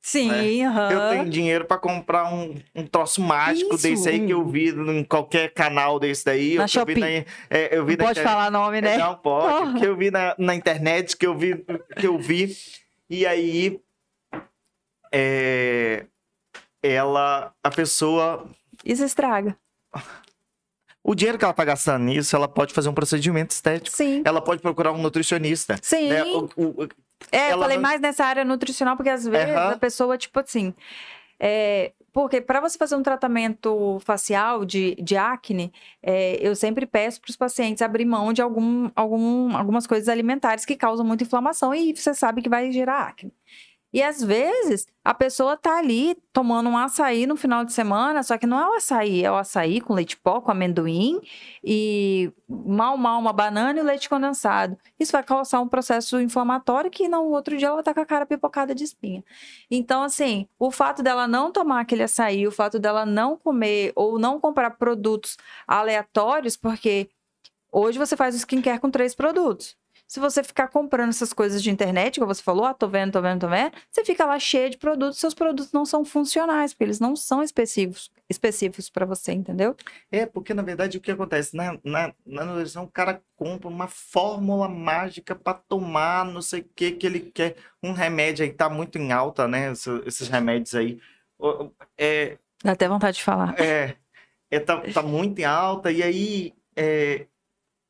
Sim, aham. Eu tenho dinheiro para comprar um, um troço mágico Isso, desse aí que eu vi em qualquer canal desse daí. Na eu vi na, é, eu vi Não na pode internet. falar nome, né? Não pode, Porra. que eu vi na, na internet, que eu vi, que eu vi. E aí, é, ela, a pessoa, Isso estraga. o dinheiro que ela tá gastando nisso, ela pode fazer um procedimento estético. Sim. Ela pode procurar um nutricionista. Sim. né? O- o- É, eu ela falei mais nessa área nutricional, porque às vezes Aham. a pessoa, tipo assim. É, porque para você fazer um tratamento facial de, de acne, é, eu sempre peço para os pacientes abrir mão de algum, algum, algumas coisas alimentares que causam muita inflamação e você sabe que vai gerar acne. E às vezes a pessoa tá ali tomando um açaí no final de semana, só que não é o açaí, é o açaí com leite pó, com amendoim e mal, mal uma banana e leite condensado. Isso vai causar um processo inflamatório que no outro dia ela estar com a cara pipocada de espinha. Então, assim, o fato dela não tomar aquele açaí, o fato dela não comer ou não comprar produtos aleatórios, porque hoje você faz o skincare com três produtos. Se você ficar comprando essas coisas de internet, como você falou, ah, tô vendo, tô vendo, tô vendo, você fica lá cheia de produtos, seus produtos não são funcionais, porque eles não são específicos específicos para você, entendeu? É, porque na verdade o que acontece? Na, na, na nutrição, o cara compra uma fórmula mágica para tomar, não sei o que que ele quer. Um remédio aí tá muito em alta, né? esse- Esses remédios aí. É, Dá até vontade de falar. é, é, tá, tá muito em alta, e aí. é,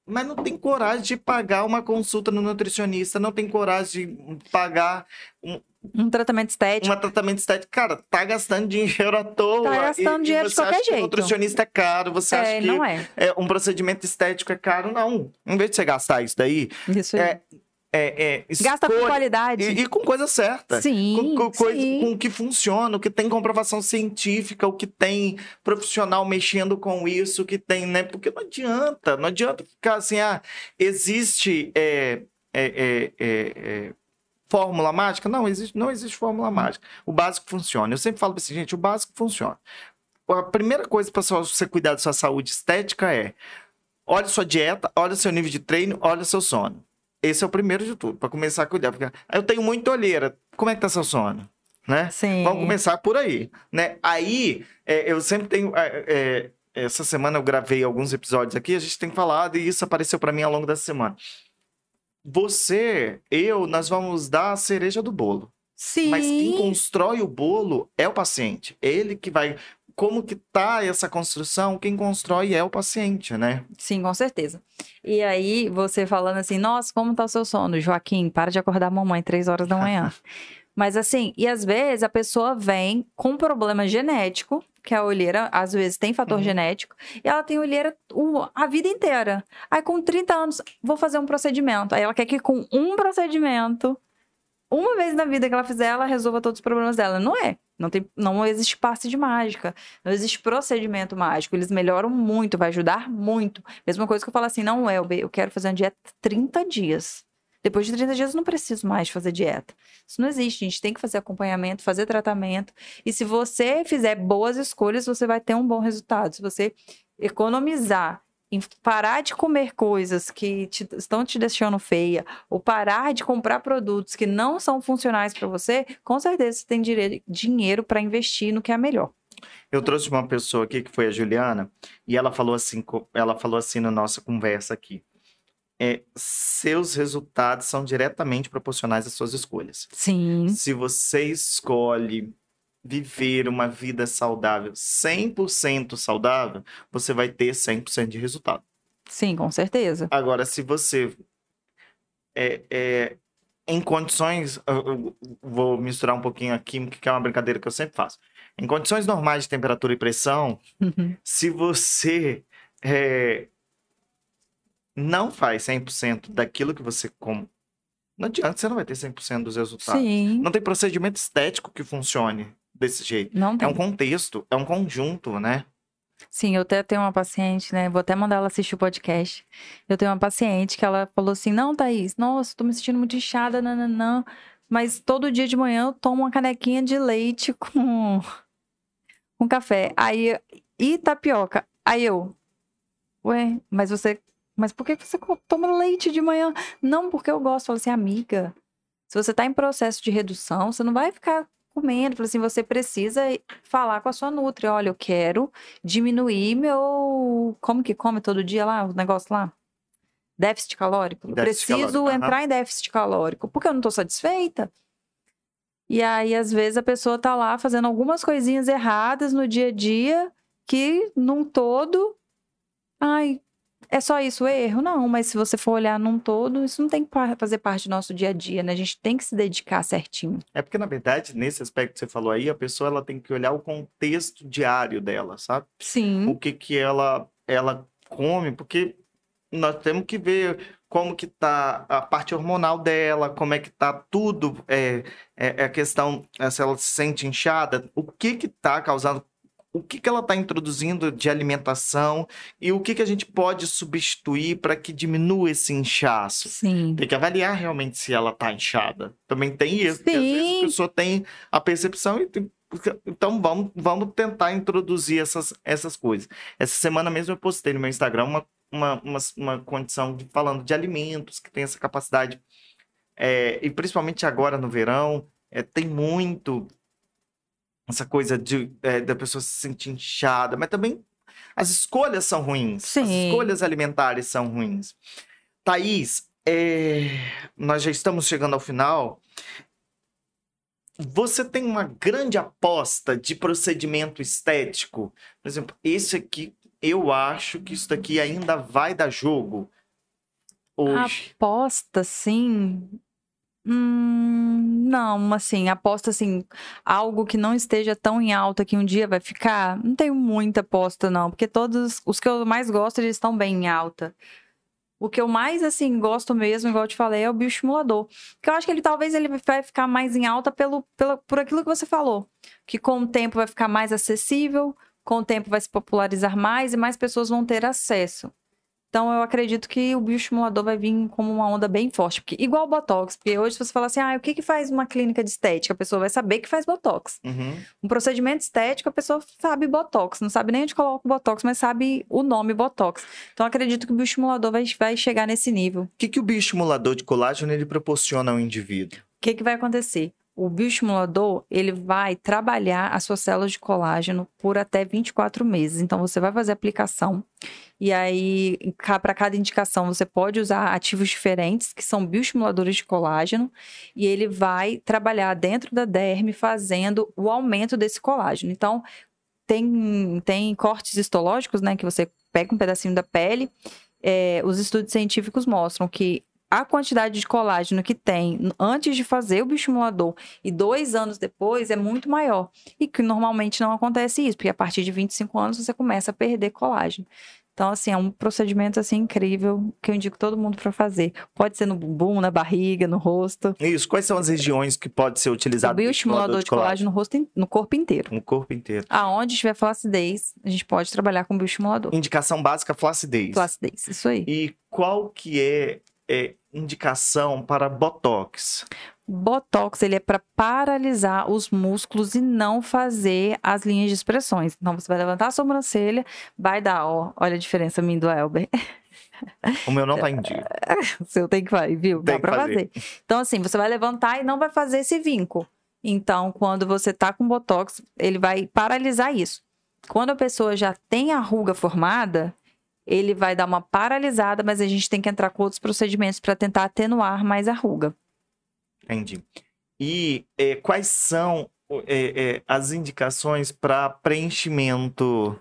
mas não tem coragem de pagar uma consulta no nutricionista, não tem coragem de pagar Um tratamento estético. um tratamento estético. Cara, tá gastando dinheiro à toa. Tá gastando e, dinheiro e de qualquer acha que o jeito. nutricionista é caro, você acha é, que não é. é, um procedimento estético é caro, não. Em vez de você gastar isso daí, Isso aí. é, é, é, Gasta com qualidade. E, e com coisa certa. Sim, Com, com coisa, sim. com o que funciona, o que tem comprovação científica, o que tem profissional mexendo com isso, o que tem, né? Porque não adianta, não adianta ficar assim, ah, existe é, é, é, é, fórmula mágica? Não, existe, não existe fórmula mágica. O básico funciona. Eu sempre falo assim, gente, o básico funciona. A primeira coisa para você cuidar da sua saúde estética é olha sua dieta, olha seu nível de treino, olha seu sono. Esse é o primeiro de tudo, para começar a cuidar. Porque eu tenho muita olheira. Como é que tá seu sono? Né? Sim. Vamos começar por aí, né? Aí, é, eu sempre tenho... é, é, essa semana eu gravei alguns episódios aqui, a gente tem falado, e isso apareceu para mim ao longo dessa semana. Você, eu, nós vamos dar a cereja do bolo. Sim. Mas quem constrói o bolo é o paciente. Ele que vai... Como que tá essa construção? Quem constrói é o paciente, né? Sim, com certeza. E aí, você falando assim, nossa, como tá o seu sono? Joaquim, para de acordar a mamãe três horas da manhã. <laughs> Mas assim, e às vezes a pessoa vem com um problema genético, que a olheira, às vezes, tem fator Uhum. genético, e ela tem olheira a vida inteira. Aí, com 30 anos, vou fazer um procedimento. Aí ela quer que com um procedimento, uma vez na vida que ela fizer, ela resolva todos os problemas dela. Não é. Não, tem, não existe passe de mágica. Não existe procedimento mágico. Eles melhoram muito, vai ajudar muito. Mesma coisa que eu falo assim, não, Elber, eu quero fazer uma dieta 30 dias. Depois de 30 dias, eu não preciso mais fazer dieta. Isso não existe. A gente tem que fazer acompanhamento, fazer tratamento. E se você fizer boas escolhas, você vai ter um bom resultado. Se você economizar em parar de comer coisas que te, estão te deixando feia, ou parar de comprar produtos que não são funcionais para você, com certeza você tem dinheiro para investir no que é melhor. Eu trouxe uma pessoa aqui que foi a Juliana e ela falou assim, ela falou assim na nossa conversa aqui é, seus resultados são diretamente proporcionais às suas escolhas. Sim. Se você escolhe viver uma vida saudável, 100% saudável, você vai ter 100% de resultado. Sim, com certeza. Agora, se você é, é, em condições, vou misturar um pouquinho a química, que é uma brincadeira que eu sempre faço. Em condições normais de temperatura e pressão, uhum. se você é, não faz 100% daquilo que você come, não adianta, você não vai ter 100% dos resultados. Sim. Não tem procedimento estético que funcione desse jeito. Não tem. É um contexto, é um conjunto, né? Sim, eu até tenho uma paciente, né? Vou até mandar ela assistir o podcast. Eu tenho uma paciente que ela falou assim: Não, Thaís, nossa, tô me sentindo muito inchada, não, não. Mas todo dia de manhã eu tomo uma canequinha de leite <laughs> com, com café. Aí, e tapioca. Aí eu, ué, mas você mas por que você toma leite de manhã? Não, porque eu gosto. Fala assim, amiga, se você está em processo de redução, você não vai ficar comendo. Fala assim, você precisa falar com a sua nutri. Olha, eu quero diminuir meu... Como que come todo dia lá, o negócio lá? Déficit calórico. Déficit preciso calórico. entrar uhum. em déficit calórico, porque eu não estou satisfeita. E aí, às vezes, a pessoa tá lá fazendo algumas coisinhas erradas no dia a dia que, num todo, ai, é só isso o erro? Não, mas se você for olhar num todo, isso não tem que fazer parte do nosso dia a dia, né? A gente tem que se dedicar certinho. É porque, na verdade, nesse aspecto que você falou aí, a pessoa ela tem que olhar o contexto diário dela, sabe? Sim. O que que ela, ela come, porque nós temos que ver como que tá a parte hormonal dela, como é que tá tudo, é, é, é a questão, é, se ela se sente inchada, o que que tá causando o que, que ela está introduzindo de alimentação e o que, que a gente pode substituir para que diminua esse inchaço. Sim. Tem que avaliar realmente se ela está inchada. Também tem isso, Sim. porque às vezes a pessoa tem a percepção e tem... Então vamos, vamos tentar introduzir essas, essas coisas. Essa semana mesmo eu postei no meu Instagram uma, uma, uma, uma condição de, falando de alimentos que tem essa capacidade. É, e principalmente agora no verão, é, tem muito essa coisa de, é, da pessoa se sentir inchada, mas também as escolhas são ruins. Sim. As escolhas alimentares são ruins. Thaís, é, nós já estamos chegando ao final. Você tem uma grande aposta de procedimento estético? Por exemplo, esse aqui, eu acho que isso daqui ainda vai dar jogo hoje. Aposta, sim. Hum, não, assim, aposta assim, algo que não esteja tão em alta que um dia vai ficar. Não tenho muita aposta, não, porque todos os que eu mais gosto, eles estão bem em alta. O que eu mais, assim, gosto mesmo, igual eu te falei, é o bioestimulador. Que eu acho que ele talvez ele vai ficar mais em alta pelo, pelo, por aquilo que você falou. Que com o tempo vai ficar mais acessível, com o tempo vai se popularizar mais e mais pessoas vão ter acesso. Então, eu acredito que o bioestimulador vai vir como uma onda bem forte. Porque, igual o Botox, porque hoje você fala assim, ah, o que, que faz uma clínica de estética? A pessoa vai saber que faz Botox. Uhum. Um procedimento estético, a pessoa sabe Botox. Não sabe nem onde coloca o Botox, mas sabe o nome Botox. Então, acredito que o bioestimulador vai, vai chegar nesse nível. O que, que o bioestimulador de colágeno ele proporciona ao indivíduo? O que, que vai acontecer? O bioestimulador, ele vai trabalhar as suas células de colágeno por até 24 meses. Então, você vai fazer aplicação e aí, para cada indicação, você pode usar ativos diferentes, que são bioestimuladores de colágeno, e ele vai trabalhar dentro da derme, fazendo o aumento desse colágeno. Então, tem, tem cortes histológicos, né, que você pega um pedacinho da pele. É, os estudos científicos mostram que a quantidade de colágeno que tem antes de fazer o bioestimulador e dois anos depois é muito maior. E que normalmente não acontece isso, porque a partir de 25 anos você começa a perder colágeno. Então, assim, é um procedimento, assim, incrível, que eu indico todo mundo para fazer. Pode ser no bumbum, na barriga, no rosto. Isso. Quais são as regiões que pode ser utilizado? O bioestimulador de colágeno no, rosto, no corpo inteiro. No corpo inteiro. Aonde tiver flacidez, a gente pode trabalhar com bioestimulador. Indicação básica, flacidez. Flacidez, isso aí. E qual que é é, indicação para Botox? Botox, ele é para paralisar os músculos e não fazer as linhas de expressões. Então, você vai levantar a sobrancelha, vai dar, ó, olha a diferença minha do Elber. O meu não tá em dia. <laughs> o seu tem que fazer, viu? Tem Dá pra fazer. fazer. Então, assim, você vai levantar e não vai fazer esse vinco. Então, quando você tá com Botox, ele vai paralisar isso. Quando a pessoa já tem a ruga formada, ele vai dar uma paralisada, mas a gente tem que entrar com outros procedimentos para tentar atenuar mais a ruga. Entendi. E é, quais são é, é, as indicações para preenchimento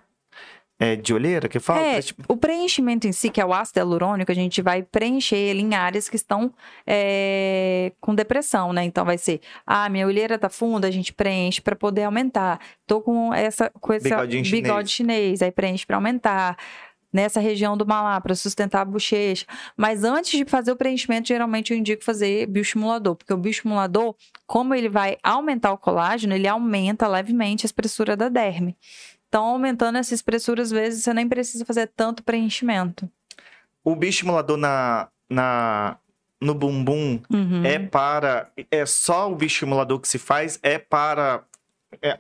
é, de olheira que fala? É, o preenchimento em si, que é o ácido hialurônico, a gente vai preencher ele em áreas que estão é, com depressão, né? Então vai ser, ah, minha olheira tá funda, a gente preenche para poder aumentar. Tô com essa com esse bigode chinês, aí preenche para aumentar. Nessa região do malar, para sustentar a bochecha. Mas antes de fazer o preenchimento, geralmente eu indico fazer bioestimulador, porque o bioestimulador, como ele vai aumentar o colágeno, ele aumenta levemente a espessura da derme. Então, aumentando essa espessura, às vezes, você nem precisa fazer tanto preenchimento. O bioestimulador na, na, no bumbum Uhum. é para. É só o bioestimulador que se faz? É para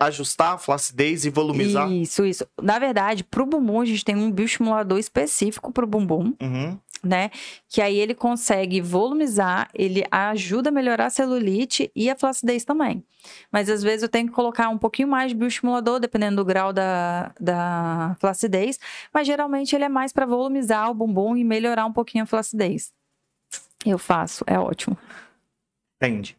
ajustar a flacidez e volumizar? Isso, isso. Na verdade, pro bumbum, a gente tem um bioestimulador específico pro bumbum, Uhum. né? Que aí ele consegue volumizar, ele ajuda a melhorar a celulite e a flacidez também. Mas às vezes eu tenho que colocar um pouquinho mais de bioestimulador, dependendo do grau da, da flacidez. Mas geralmente ele é mais para volumizar o bumbum e melhorar um pouquinho a flacidez. Eu faço, é ótimo. Entendi.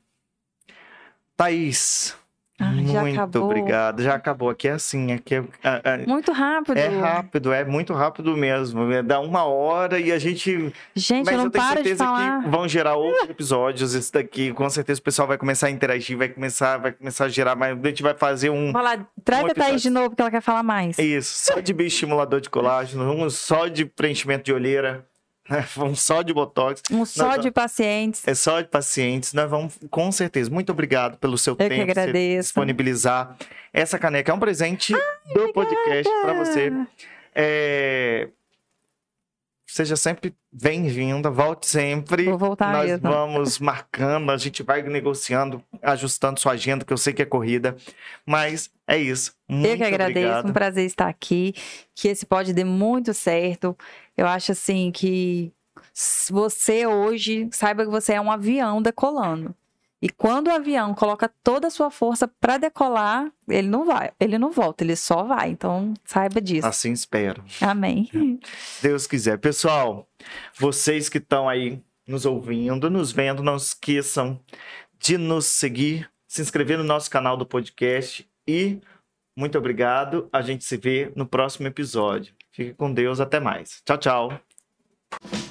Thaís, Muito obrigado. Já acabou. Aqui é assim, aqui é, é- Muito rápido. é rápido, é muito rápido mesmo. É, dá uma hora e a gente Gente, Mas eu não eu tenho paro de certeza falar. que vão gerar outros episódios. Esse daqui, com certeza, o pessoal vai começar a interagir, vai começar, vai começar a gerar, mas a gente vai fazer um. Vamos lá, traz um a Thaís de novo, que ela quer falar mais. Isso, só de bioestimulador de colágeno, um só de preenchimento de olheira, <laughs> um só de botox. Um só de pacientes. É só de pacientes. Nós vamos, com certeza. Muito obrigado pelo seu Eu que tempo. você agradeço. disponibilizar. Essa caneca é um presente do podcast para você. É, Seja sempre bem-vinda, volte sempre. Vou voltar Nós mesmo. vamos <laughs> marcando, a gente vai negociando, ajustando sua agenda, que eu sei que é corrida. Mas é isso. Muito Eu que agradeço, obrigado. um prazer estar aqui. Que esse pode dê muito certo. Eu acho assim que você hoje saiba que você é um avião decolando. E quando o avião coloca toda a sua força para decolar, ele não vai, ele não volta, ele só vai. Então, saiba disso. Assim espero. Amém. Deus quiser. Pessoal, vocês que estão aí nos ouvindo, nos vendo, não esqueçam de nos seguir, se inscrever no nosso canal do podcast e muito obrigado. A gente se vê no próximo episódio. Fique com Deus, até mais. Tchau, tchau.